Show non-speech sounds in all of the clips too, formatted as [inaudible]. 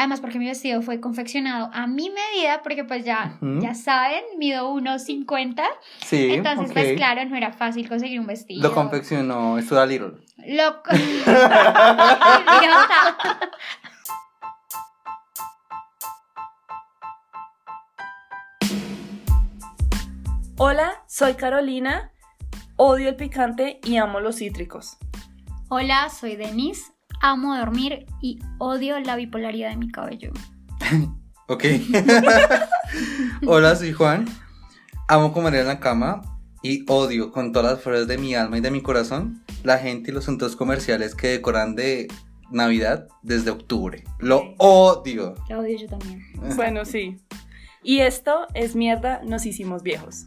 Además, porque mi vestido fue confeccionado a mi medida, porque pues ya, ya saben, mido 1,50. Sí. Entonces, pues claro, no era fácil conseguir un vestido. Lo confeccionó Estuda Little. Lo. [laughs] Hola, soy Carolina, odio el picante y amo los cítricos. Hola, soy Denise, amo dormir y odio la bipolaridad de mi cabello. [laughs] ok. [laughs] Hola, soy Juan, amo comer en la cama y odio con todas las fuerzas de mi alma y de mi corazón la gente y los centros comerciales que decoran de Navidad desde octubre. Lo odio. Lo odio yo también. [laughs] Bueno, sí. Y esto es mierda, nos hicimos viejos.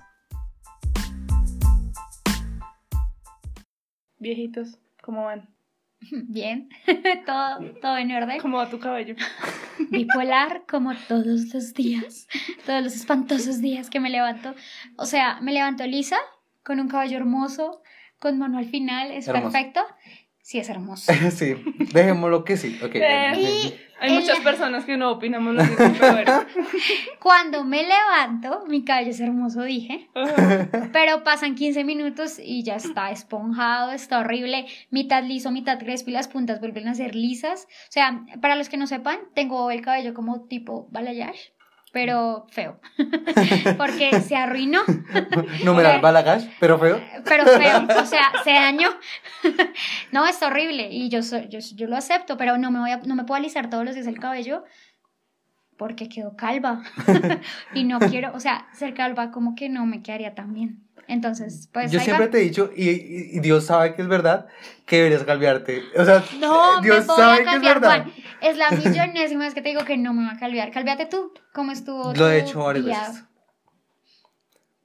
Viejitos, ¿cómo van? [laughs] Bien, [laughs] todo, todo en orden. ¿Cómo va tu cabello? [laughs] Bipolar como todos los días, todos los espantosos días que me levanto. O sea, me levanto lisa, con un cabello hermoso, con mano al final, es perfecto. Sí, es hermoso. sí, dejémoslo que sí. Okay. Eh, hay muchas personas que no opinamos lo mismo. [laughs] Cuando me levanto, mi cabello es hermoso, dije. Pero pasan 15 minutos y ya está esponjado, está horrible. Mitad liso, mitad crespo y las puntas vuelven a ser lisas. O sea, para los que no sepan, tengo el cabello como tipo balayage pero feo. [laughs] Porque se arruinó. Numeral balagash, pero feo. Pero feo, o sea, se dañó. [laughs] no, es horrible y yo, yo, yo, lo acepto, pero no me, voy a, no me puedo alisar todos los días el cabello porque quedo calva. [laughs] y no quiero, o sea, ser calva como que no me quedaría tan bien. Entonces, pues. Yo siempre te he dicho, y, Dios sabe que es verdad, que deberías cambiarte. O sea, no, Dios sabe que es verdad. es la [laughs] millonésima vez que te digo que no me va a cambiar. Calvíate tú. ¿Cómo estuvo? Lo he hecho varias veces.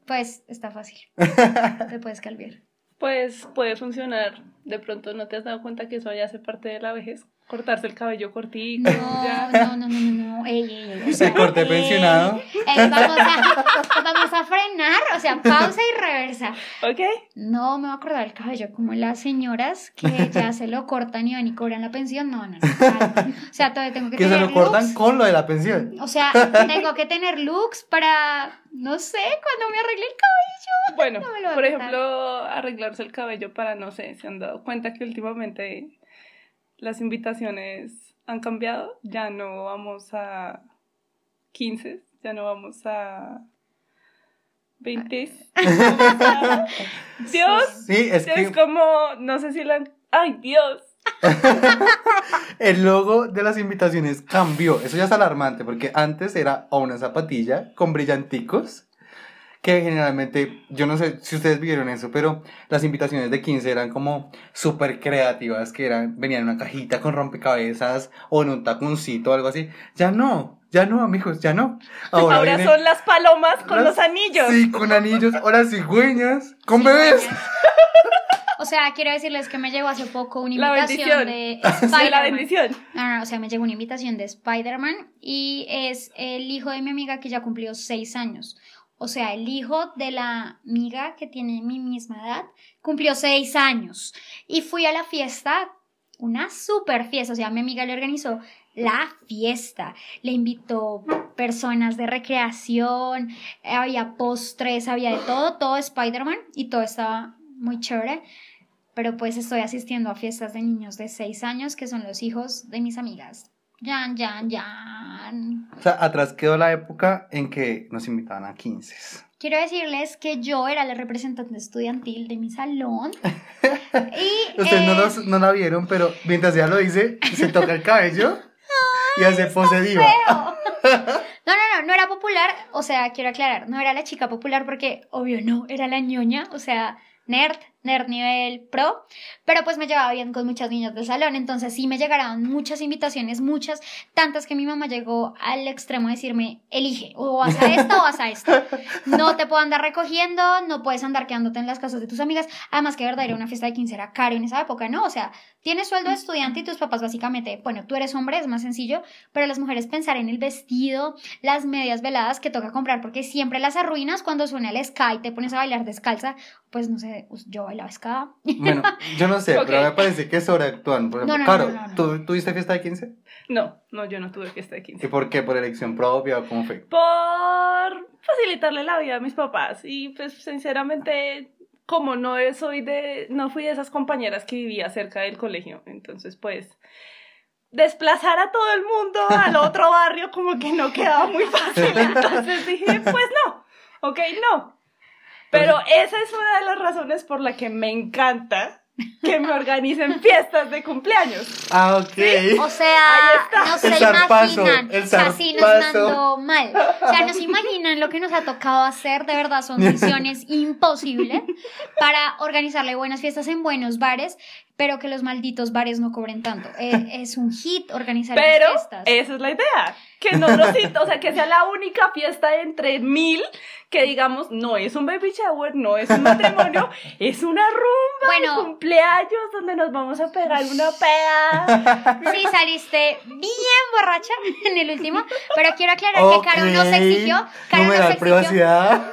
Pues está fácil. [laughs] te puedes calviar. Pues puede funcionar. De pronto no te has dado cuenta que eso ya hace parte de la vejez cortarse el cabello cortito. No, ya. no, no, no, no, no. Ey, Se corte pensionado. vamos, a, vamos a frenar, o sea, pausa y reversa. Ok. No me voy a acordar el cabello como las señoras que ya se lo cortan y van y cobran la pensión. No, no, no. O sea, todavía tengo que, que se lo cortan con lo de la pensión. O sea, tengo que tener looks para, no sé, cuando me arregle el cabello. Bueno, por ejemplo, arreglarse el cabello para, no sé, se han dado cuenta que últimamente las invitaciones han cambiado, ya no vamos a 15, ya no vamos a 20. [laughs] Dios, sí, es, es como, no sé si la... ¡Ay, Dios! [laughs] el logo de las invitaciones cambió. Eso ya es alarmante porque antes era una zapatilla con brillanticos que generalmente, yo no sé si ustedes vieron eso, pero las invitaciones de 15 eran como súper creativas, que eran, venían en una cajita con rompecabezas o en un taconcito o algo así. Ya no, ya no, amigos, ya no. Ahora, son las palomas con los anillos. Sí, con anillos, ahora cigüeñas, con bebés. O sea, quiero decirles que me llegó hace poco una invitación de [laughs] Spider-Man. la bendición. No, no, o sea, me llegó una invitación de Spider-Man y es el hijo de mi amiga que ya cumplió seis años. O sea, el hijo de la amiga que tiene mi misma edad cumplió seis años. Y fui a la fiesta, una super fiesta. O sea, mi amiga le organizó la fiesta. Le invitó personas de recreación, había postres, había de todo, todo Spider-Man y todo estaba muy chévere. Pero pues estoy asistiendo a fiestas de niños de seis años que son los hijos de mis amigas. Yan, yan, yan. O sea, atrás quedó la época en que nos invitaban a 15. Quiero decirles que yo era la representante estudiantil de mi salón. [laughs] y, Ustedes no, eh, no la vieron, pero mientras ella lo dice, se toca el cabello y hace pose diva. No, no, no, no era popular, o sea, quiero aclarar, no era la chica popular porque, obvio, no, era la ñoña, o sea, nerd, nerd nivel pro, pero pues me llevaba bien con muchas niñas del salón, entonces sí me llegaron muchas invitaciones, muchas, tantas que mi mamá llegó al extremo de decirme, elige, o vas a esta o vas a esta, no te puedo andar recogiendo, no puedes andar quedándote en las casas de tus amigas, además que verdad era una fiesta de 15 era caro en esa época, ¿no? O sea, tienes sueldo de estudiante y tus papás básicamente, bueno, tú eres hombre, es más sencillo, pero las mujeres pensar en el vestido, las medias veladas que toca comprar, porque siempre las arruinas cuando suena el sky, te pones a bailar descalza, pues no sé, yo Bueno, yo no sé, [laughs] Ok. pero me parece que sobreactúan. Por ejemplo, No, no. ¿tú tuviste fiesta de 15? No, no, yo no tuve fiesta de 15. ¿Y por qué? ¿Por elección propia o cómo fue? Por facilitarle la vida a mis papás. Y pues sinceramente, como no soy de, no fui de esas compañeras que vivía cerca del colegio. Entonces, pues, desplazar a todo el mundo al otro barrio como que no quedaba muy fácil. [laughs] Entonces dije, pues no, ok, no. Pero esa es una de las razones por la que me encanta que me organicen fiestas de cumpleaños. Ah, ok. O sea, no se El zarpazo, imaginan. el o sea, sí nos mandó mal. O sea, no se imaginan lo que nos ha tocado hacer. De verdad, son misiones [laughs] imposibles para organizarle buenas fiestas en buenos bares, pero que los malditos bares no cobren tanto. Es, [laughs] es un hit organizar Pero fiestas. esa es la idea. Que no lo siento, o sea, que sea la única fiesta entre mil que digamos, no es un baby shower, no es un matrimonio, [laughs] es una rumba Bueno. de cumpleaños donde nos vamos a pegar una peda. [laughs] Sí, saliste bien borracha en el último, pero quiero aclarar que Caro nos exigió. Caro nos Numeral exigió. privacidad.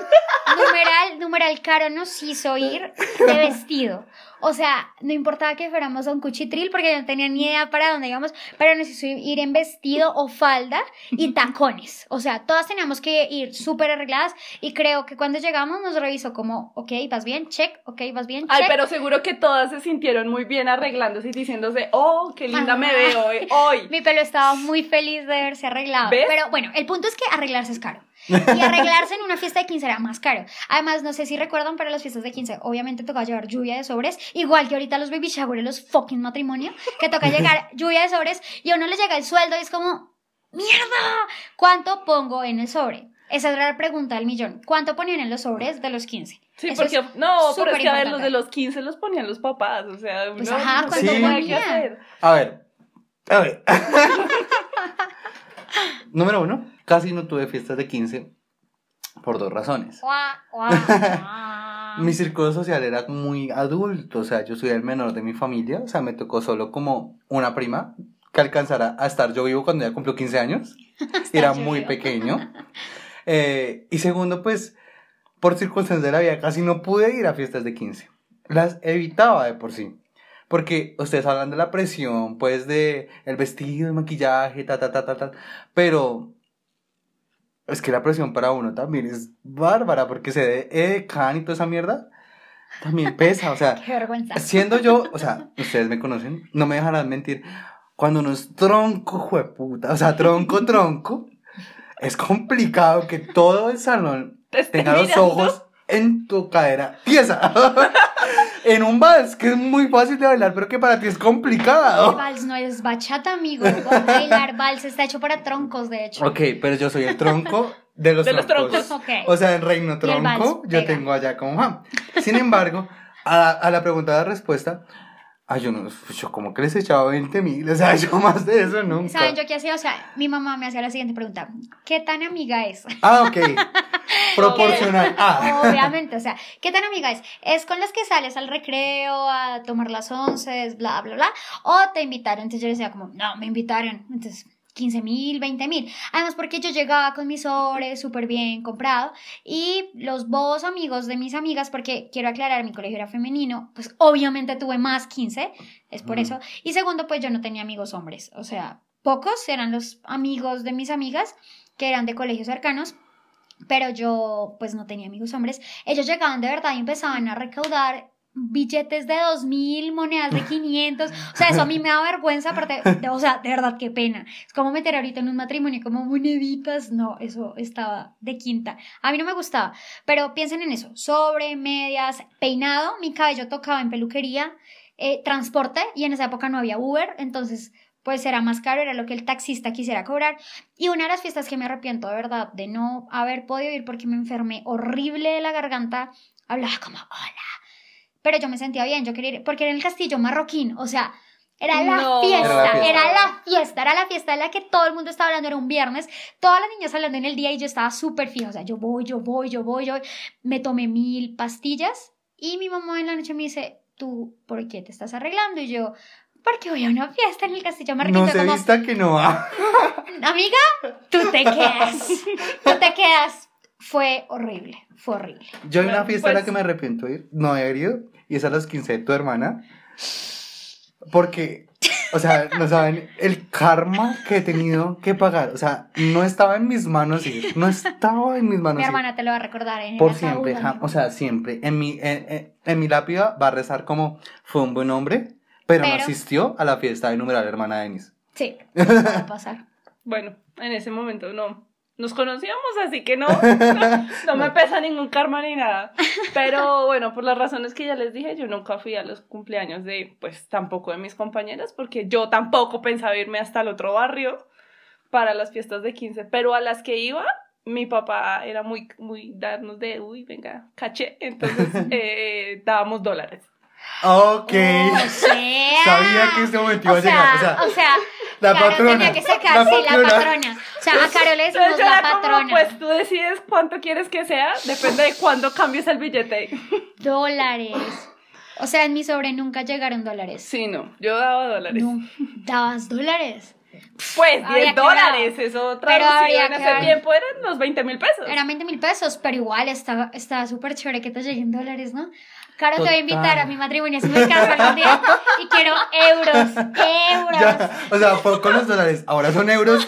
Numeral, numeral, Caro nos hizo ir de vestido. O sea, no importaba que fuéramos a un cuchitril porque yo no tenía ni idea para dónde íbamos, pero nos hizo ir en vestido o falda y [laughs] tacones. O sea, todas teníamos que ir súper arregladas y creo que cuando llegamos nos revisó como, ok, vas bien, check, ok, vas bien, check. Ay, pero seguro que todas se sintieron muy bien arreglándose y diciéndose, oh, qué linda me veo eh, hoy. [laughs] Mi pelo estaba muy feliz de verse arreglado. ¿Ves? Pero bueno, el punto es que arreglarse es caro. Y arreglarse en una fiesta de 15 era más caro. Además, no sé si recuerdan, pero las fiestas de 15 obviamente toca llevar lluvia de sobres. Igual que ahorita los baby shower y los fucking matrimonio, que toca llegar [laughs] lluvia de sobres y a uno le llega el sueldo y es como, ¡mierda! ¿Cuánto pongo en el sobre? Esa era la pregunta del millón. ¿Cuánto ponían en los sobres de los 15? Sí, Eso porque, no, pero es que a ver, los de los 15 los ponían los papás, o sea, Pues, uno ajá, no ¿cuánto ponían? hacer. A ver. A ver. [laughs] [laughs] Número uno. Casi no tuve fiestas de 15 por dos razones. [laughs] Mi círculo social era muy adulto, o sea, yo soy el menor de mi familia, o sea, me tocó solo como una prima que alcanzara a estar yo vivo cuando ya cumplió 15 años, [laughs] era muy vivo. pequeño. [laughs] Eh, y segundo, pues, por circunstancias de la vida casi no pude ir a fiestas de 15, las evitaba de por sí. Porque ustedes hablan de la presión, pues, de el vestido, el maquillaje, ta, ta, ta, ta, ta. Pero es que la presión para uno también es bárbara, porque se de edecán y toda esa mierda también pesa. O sea, [laughs] Qué vergüenza. siendo yo, o sea, ustedes me conocen, no me dejarán mentir. Cuando uno es tronco, jueputa, o sea, tronco, tronco, es complicado que todo el salón Te tenga los mirando. ojos en tu cadera tiesa. [laughs] en un vals que es muy fácil de bailar, pero que para ti es El complicado. vals no es bachata, amigo. Bailar vals está hecho para troncos, de hecho. Ok, pero yo soy el tronco de los De los troncos. troncos. Ok. O sea, en Reino el Tronco, yo pega. tengo allá como Juan. Sin embargo, a, a la pregunta de respuesta, ay, yo no, yo como que les echaba 20 mil, o sea, yo más de eso nunca. ¿Saben yo qué hacía? O sea, mi mamá me hacía la siguiente pregunta. ¿Qué tan amiga es? Ah, ok. Proporcional. Ah. Obviamente, [laughs] o sea, ¿qué tan amiga es? ¿Es con las que sales al recreo a tomar las once, bla, bla, bla? ¿O te invitaron? Entonces yo decía como, no, me invitaron. Entonces, 15 mil, 20 mil. Además, porque yo llegaba con mi sobre súper bien comprado y los bobos amigos de mis amigas, porque quiero aclarar, mi colegio era femenino, pues obviamente tuve más 15, es por eso. Y segundo, pues yo no tenía amigos hombres, o sea, pocos eran los amigos de mis amigas que eran de colegios cercanos pero yo pues no tenía amigos hombres. Ellos llegaban de verdad y empezaban a recaudar billetes de dos mil, monedas de [laughs] 500, o sea, eso a mí me da vergüenza, aparte, de- o sea, de verdad, qué pena. Es como meter ahorita en un matrimonio como moneditas, no, eso estaba de quinta. A mí no me gustaba, pero piensen en eso, sobre, medias, peinado, mi cabello tocaba en peluquería, eh, transporte, y en esa época no había Uber, entonces pues era más caro, era lo que el taxista quisiera cobrar. Y una de las fiestas que me arrepiento de verdad de no haber podido ir porque me enfermé horrible de la garganta, hablaba como hola. Pero yo me sentía bien, yo quería ir, porque era en el castillo marroquín, o sea, era la, No. fiesta, Era la fiesta. era la fiesta, era la fiesta de la que todo el mundo estaba hablando, era un viernes, todas las niñas hablando en el día y yo estaba súper fija, o sea, yo voy, yo voy, yo voy, yo voy. me tomé mil pastillas y mi mamá en la noche me dice, ¿tú por qué te estás arreglando? Y yo, porque voy a una fiesta en el castillo marroquín. No se como, vista que no va. [laughs] Amiga, tú te quedas. Tú te quedas. Fue horrible, fue horrible. Yo hay una fiesta a la pues- que me arrepiento de ir, no he ido, y es a los 15 de tu hermana. Porque, o sea, no saben el karma que he tenido que pagar. O sea, no estaba en mis manos ir. No estaba en mis manos Mi ir. hermana te lo va a recordar en Por el siempre, ataúd, o sea, siempre. En mi, en, en- en mi lápida va a rezar como fue un buen hombre, pero, no asistió a la fiesta de numeral hermana Denis. Sí, [laughs] eso va a pasar. Bueno, en ese momento no. Nos conocíamos, así que no, [laughs] no me pesa ningún karma ni nada. Pero bueno, por las razones que ya les dije, yo nunca fui a los cumpleaños de, pues tampoco de mis compañeras, porque yo tampoco pensaba irme hasta el otro barrio para las fiestas de 15. Pero a las que iba, mi papá era muy, muy darnos de, uy, venga, caché. Entonces [laughs] eh, dábamos dólares. Ok. O sea, Sabía que este momento iba o a llegar. O sea, o sea, la Carol patrona. tenía que sacar, la sí, la patrona. patrona. O sea, a Carol le decimos la como, patrona. pues tú decides cuánto quieres que sea, depende de cuándo cambies el billete. Dólares. O sea, en mi sobre nunca llegaron dólares. Sí, no, yo daba dólares. No, dabas dólares. Pues Habría 10 que dólares, eso traducido en ese tiempo eran los 20 mil pesos. Eran 20 mil pesos, pero igual estaba estaba súper chévere que te lleguen dólares, ¿no? Caro, te voy a invitar a mi matrimonio si me caso algún día y quiero euros, [laughs] euros. Ya, o sea, con los dólares, ahora son euros.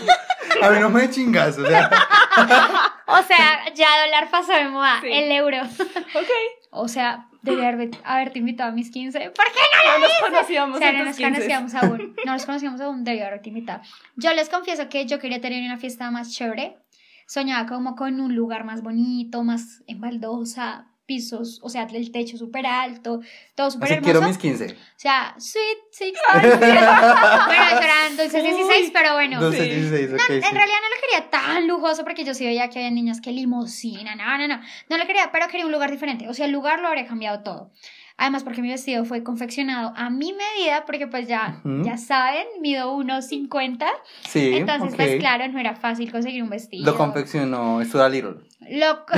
A mí no me chingas, o sea. [laughs] O sea, ya dólar pasó de moda, Sí. el euro. Ok, O sea, debí haber- haberte invitado a mis 15. ¿Por qué no nos conocíamos O sea, no nos 15. conocíamos aún. No nos conocíamos aún, debí haberte invitado. Yo les confieso que yo quería tener una fiesta más chévere. Soñaba como con un lugar más bonito, más en baldosa, pisos, o sea, el techo súper alto, todo súper hermoso. quiero mis 15. O sea, sweet 16. [laughs] bueno, eso eran dulces 16, pero bueno. 12, Sí. 16, ok. No, en sí. realidad no lo quería tan lujoso porque yo sí veía que había niñas que limosina, no, no, no. No lo quería, pero quería un lugar diferente. O sea, el lugar lo habría cambiado todo. Además, porque mi vestido fue confeccionado a mi medida, porque pues ya, ya saben, mido 1,50. Sí, Entonces, pues claro, no era fácil conseguir un vestido. Lo confeccionó Stuart Little. Lo. [laughs] [laughs]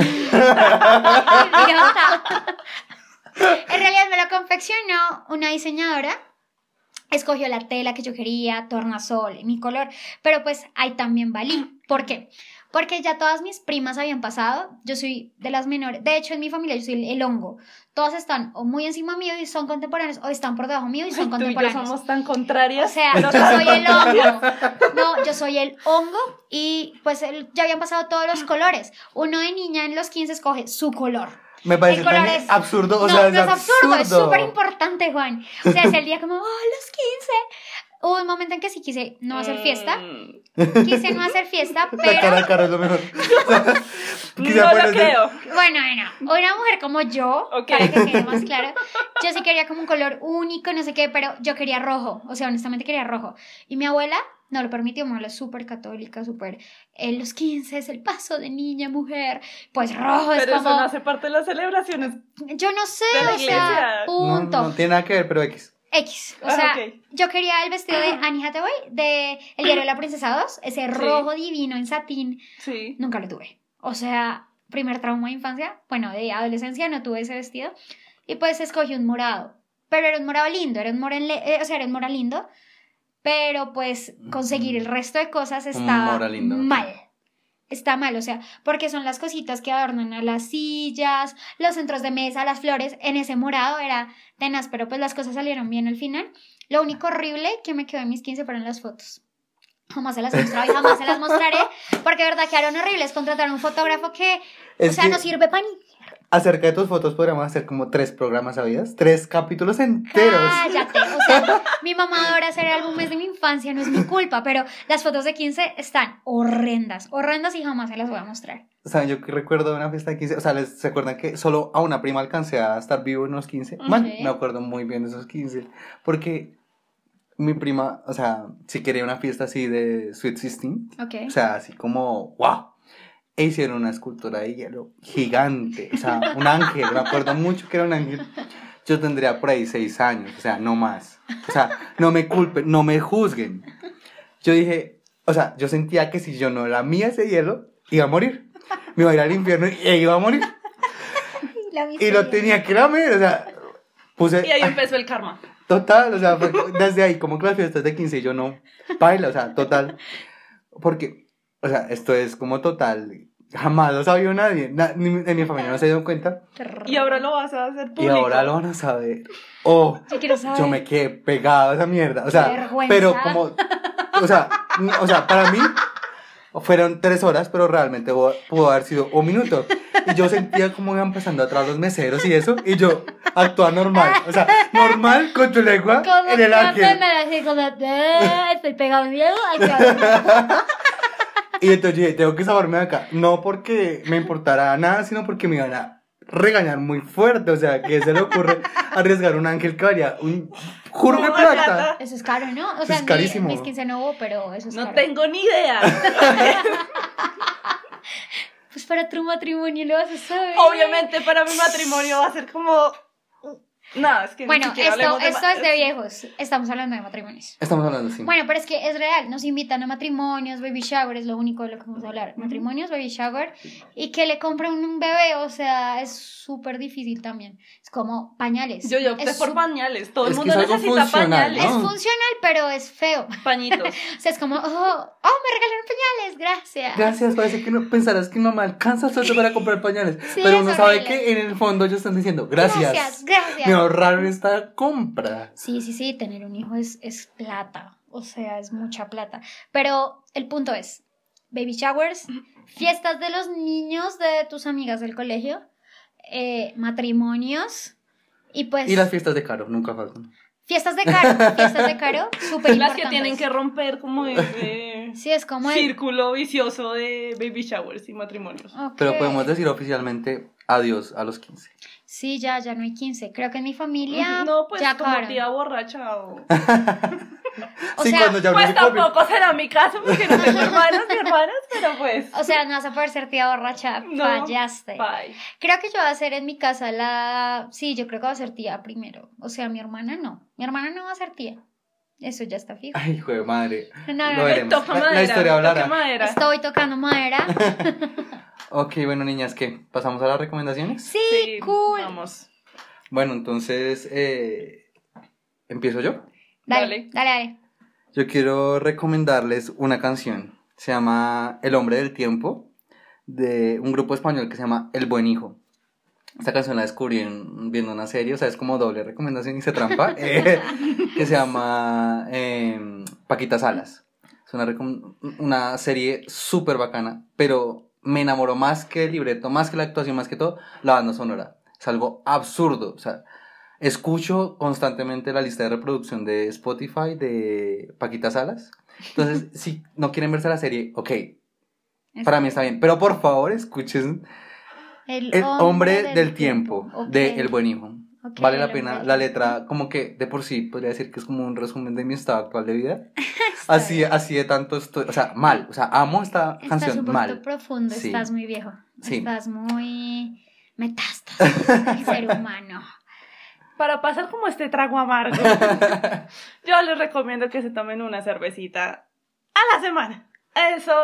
En realidad me lo confeccionó una diseñadora. Escogió la tela que yo quería, tornasol, mi color, pero pues ahí también valí. [clears throat] ¿Por qué? Porque ya todas mis primas habían pasado, yo soy de las menores, de hecho en mi familia yo soy el, hongo, todas están o muy encima mío y son contemporáneos, o están por debajo mío y son Ay, tú y yo contemporáneos. somos tan O contrarias. sea, [laughs] yo soy el hongo. No, yo soy el hongo y pues el- ya habían pasado todos los [gasps] colores. Uno de niña en los 15 escoge su color. Me parece tan es- absurdo, o no, sea, no es absurdo, es absurdo. súper importante, Juan. O sea, es el día como, oh, los 15. Hubo un momento en que sí quise no hacer fiesta. Mm, Quise no hacer fiesta, [laughs] La cara pero a cara es lo mejor. [laughs] Quizá no lo eso- creo. bueno, bueno, una mujer como yo, Ok. para que quede más claro, [laughs] yo sí quería como un color único, no sé qué, pero yo quería rojo, o sea, honestamente quería rojo. Y mi abuela no lo permitió, mi abuela es súper católica, súper, en los 15 es el paso de niña mujer, pues rojo es Pero eso como, no hace parte de las celebraciones. yo no sé, de la o sea. No, punto. no tiene nada que ver, pero X. X, o Ah, sea, yo quería el vestido de [clears throat] Annie Hathaway de El diario de la princesa 2, ese rojo divino en satín, Sí. nunca lo tuve. O sea, primer trauma de infancia, bueno, de adolescencia no tuve ese vestido. Y pues escogí un morado, pero era un morado lindo, era un morado, o sea, era un morado lindo, pero pues conseguir el resto de cosas estaba mal. Está mal, o sea, porque son las cositas que adornan a las sillas, los centros de mesa, las flores. En ese morado era tenaz, pero pues las cosas salieron bien al final. Lo único horrible que me quedó en mis 15 fueron las fotos. Jamás se las he mostrado y jamás se las mostraré, porque de verdad quedaron horribles. Contratar a un fotógrafo que, Es o sea, que no sirve para ni. acerca de tus fotos podríamos hacer como tres programas, ¿sabías? Tres capítulos enteros. Cállate, mi mamá adora hacer álbumes de mi infancia, no es mi culpa, pero las fotos de 15 están horrendas, horrendas y jamás se las voy a mostrar. Saben, yo que recuerdo una fiesta de 15, o sea, ¿les, ¿se acuerdan que solo a una prima alcancé a estar vivo en unos 15? Man, Ok. me acuerdo muy bien de esos 15, porque mi prima, o sea, si quería una fiesta así de Sweet 16, Ok. o sea, así como, wow, e hicieron una escultura de hielo gigante, o sea, un ángel, me acuerdo mucho que era un ángel. Yo tendría por ahí seis años, o sea, no más. O sea, no me culpen, no me juzguen. Yo dije, o sea, yo sentía que si yo no era mía ese hielo, iba a morir. Me iba a ir al infierno y e iba a morir. [laughs] La Y lo tenía que lamer, o sea, puse... Y ahí empezó el karma. Total, o sea, fue desde ahí, como que las fiestas de 15 yo no baila, o sea, total. Porque, o sea, esto es como total Jamás lo sabía nadie. Na- ni, en mi familia no se dieron cuenta. Y ahora lo vas a hacer Y público. ahora lo van a saber. Oh, Yo quiero saber. yo me quedé pegado a esa mierda. O sea, Vergüenza. pero como. O sea, o sea, para mí fueron tres horas, pero realmente pudo, haber sido un minuto. Y yo sentía como iban pasando atrás los meseros y eso. Y yo actuaba normal. O sea, normal con tu lengua Como en el ángel. apenas así como, "Ah, estoy pegado miedo al [laughs] cabrón". Y entonces yo dije, tengo que saberme de acá. No porque me importara nada, sino porque me iban a regañar muy fuerte. O sea, que se le ocurre arriesgar un ángel que valía un curro de No, plata. Eso es caro, ¿no? O Eso sea, es mi- carísimo. mis 15 no hubo, pero eso es No caro. tengo ni idea. [laughs] Pues para tu matrimonio lo vas a saber. Obviamente para mi matrimonio va a ser como... No, es que ni Bueno, siquiera esto, de esto es de viejos. Estamos hablando de matrimonios. Estamos hablando así. Bueno, pero es que es real. Nos invitan a matrimonios, baby shower, es lo único de lo que vamos a hablar. Matrimonios, baby shower. Y que le compren un bebé, o sea, es súper difícil también. Es como pañales. Yo, yo opté es por pañales. Todo Es el mundo es necesita pañales. Es ¿no? funcional, pero es feo. Pañitos. [laughs] O sea, es como, oh, oh, me regalaron pañales, gracias. Gracias, parece que no pensarás que no me alcanza sueldo para comprar pañales. Sí, pero es uno sabe que en el fondo ellos están diciendo gracias. Gracias, gracias. Me ahorraron esta compra. Sí, sí, sí, tener un hijo es, es plata, o sea, es mucha plata. Pero el punto es, baby showers, fiestas de los niños de tus amigas del colegio, eh, matrimonios y pues Y las fiestas de Caro, nunca faltan. fiestas de caro, [laughs] fiestas de caro, súper Las que tienen que romper como [laughs] ese Sí, es como el... círculo vicioso de baby showers y matrimonios. Pero podemos decir oficialmente adiós a los 15. Sí, ya, ya no hay 15. Creo que en mi familia No, pues ya como acabaron. tía borracha o... [laughs] O sí, sea, cuando ya Pues uno se come- tampoco será mi caso porque no tengo [laughs] hermanos ni hermanas, pero pues... O sea, no vas a poder ser tía borracha, No. fallaste. Bye. Creo que yo voy a ser en mi casa la... Sí, yo creo que va a ser tía primero. O sea, mi hermana no. Mi hermana no va a ser tía. Eso ya está fijo. Ay, hijo de madre. No, no, Lo no. veremos. Toca La- la madera. historia hablará. toca madera. Estoy tocando madera. [laughs] Ok, bueno, niñas, ¿qué? ¿Pasamos a las recomendaciones? Sí, Sí, cool. Vamos. Bueno, entonces, eh, ¿empiezo yo? Dale, dale, dale. Yo quiero recomendarles una canción. Se llama El Hombre del Tiempo, de un grupo español que se llama El Buen Hijo. Esta canción la descubrí en- viendo una serie, o sea, es como doble recomendación y se trampa, [laughs] eh, que se llama eh, Paquita Salas. Es una, una serie súper bacana, pero me enamoró más que el libreto, más que la actuación, más que todo, la banda sonora. Es algo absurdo, o sea, escucho constantemente la lista de reproducción de Spotify de Paquita Salas. Entonces, [laughs] si no quieren verse la serie, ok, para mí está bien, pero por favor escuchen El hombre del tiempo, de El Buen Hijo. Vale la pena, la letra, como que de por sí podría decir que es como un resumen de mi estado actual de vida. [laughs] Así, así de tanto estoy, o sea, mal, o sea, amo esta Estás canción, un mal. profundo, Sí. estás muy viejo. Sí. Estás muy metástasis [laughs] ser humano. Para pasar como este trago amargo, [laughs] yo les recomiendo que se tomen una cervecita a la semana. Eso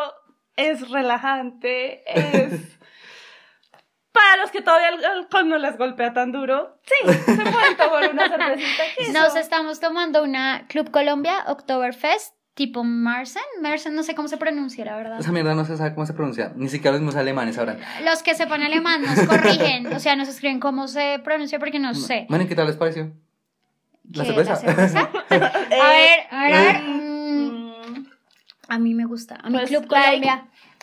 es relajante, es... Para los que todavía el alcohol no les golpea tan duro, sí, se pueden tomar una cervecita. Nos estamos tomando una Club Colombia Oktoberfest tipo Marsen. Marsen, no sé cómo se pronuncia, la verdad. Esa mierda no se sabe cómo se pronuncia, ni siquiera los mismos alemanes sabrán. Los que sepan alemán nos corrigen, o sea, nos escriben cómo se pronuncia porque no sé. Bueno, ¿y qué tal les pareció? ¿La ¿Qué, cerveza? cerveza? Eh, [laughs] A ver, a ver, a ver. mm, a mí me gusta. A mi Pues, Club like.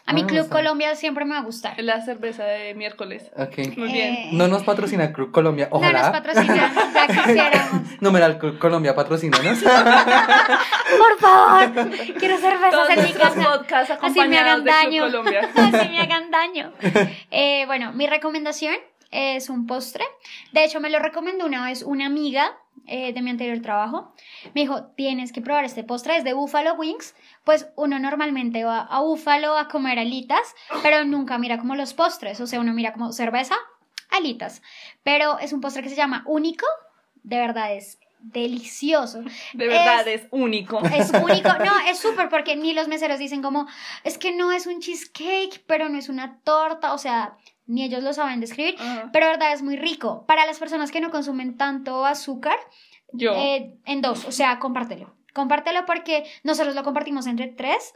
A mi Ah, Club. Colombia siempre me va a gustar. La cerveza de miércoles. Ok. Muy bien. Eh, No nos patrocina Club Colombia, No ojalá. nos patrocinan, ya [laughs] quisiéramos. Numeral Club Colombia, patrocínanos. [laughs] Por favor, quiero cervezas Todos en mi casa. Así me acompañados hagan de Club daño. Colombia. [laughs] Así me hagan daño. Eh, bueno, mi recomendación es un postre. De hecho, me lo recomendó una vez una amiga eh, de mi anterior trabajo. Me dijo, tienes que probar este postre, es de Buffalo Wings. Pues uno normalmente va a Buffalo a comer alitas, pero nunca mira como los postres. O sea, uno mira como cerveza, alitas. Pero es un postre que se llama único. De verdad es delicioso. De verdad es, único. Es único, [laughs] no, es súper porque ni los meseros dicen como, es que no es un cheesecake, pero no es una torta, o sea, ni ellos lo saben describir, Ajá. pero verdad es muy rico. Para las personas que no consumen tanto azúcar, Yo. eh, en dos, o sea, compártelo. Compártelo porque nosotros lo compartimos entre tres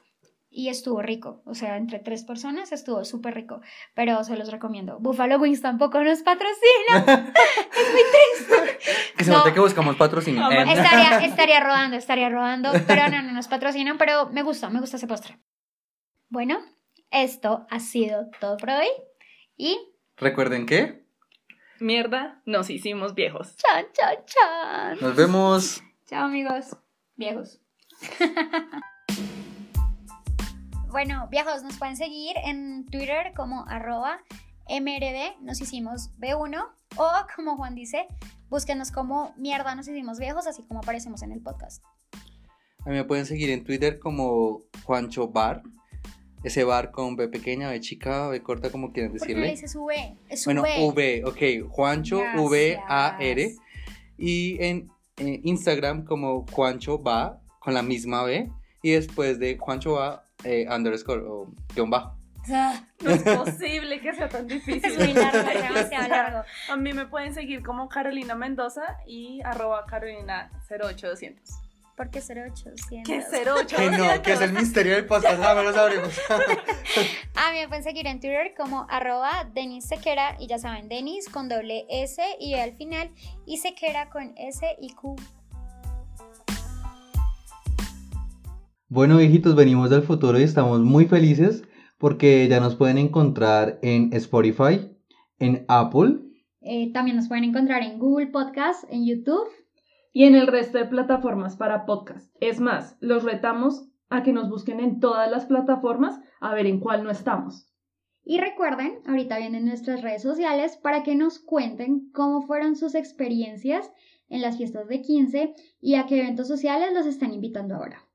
y estuvo rico. O sea, entre tres personas estuvo súper rico. Pero se los recomiendo. Buffalo Wings tampoco nos patrocina. [laughs] es muy triste. Que se No. note que buscamos patrocinio. Eh. Estaría, [laughs] estaría rodando, estaría rodando. Pero no, no nos patrocinan. Pero me gusta, me gusta ese postre. Bueno, esto ha sido todo por hoy. Y Recuerden que Mierda, nos hicimos viejos. chan, chan, chan. nos vemos. Chao amigos, viejos. [laughs] bueno, viejos, nos pueden seguir en Twitter como arroba MRD, nos hicimos B1, o como Juan dice, búsquenos como mierda, nos hicimos viejos, así como aparecemos en el podcast. A mí me pueden seguir en Twitter como Juancho Bar. Ese bar con B pequeña, B chica, B corta, como quieran ¿Por qué decirle. dices V? Es Bueno, V. Ok. Juancho Gracias. V A R. Y en Instagram como Juancho Va, con la misma B. Y después de Juancho Va, eh, underscore o guion bajo. Ah, No es posible que sea tan difícil. [laughs] Es muy largo, es demasiado largo. A mí me pueden seguir como Carolina Mendoza y arroba Carolina 08200. ¿Por qué 0800? ¿Qué 08200? Que no, que es el misterio del podcast, me lo sabremos. [laughs] A mí me pueden seguir en Twitter como arroba Denis Sequera y ya saben, Denis con doble S y al final y Sequera con S y Q. Bueno, viejitos, venimos del futuro y estamos muy felices porque ya nos pueden encontrar en Spotify, en Apple, Eh, también nos pueden encontrar en Google Podcast, en YouTube. Y en el resto de plataformas para podcast. Es más, los retamos a que nos busquen en todas las plataformas a ver en cuál no estamos. Y recuerden, ahorita vienen nuestras redes sociales para que nos cuenten cómo fueron sus experiencias en las fiestas de 15 y a qué eventos sociales los están invitando ahora.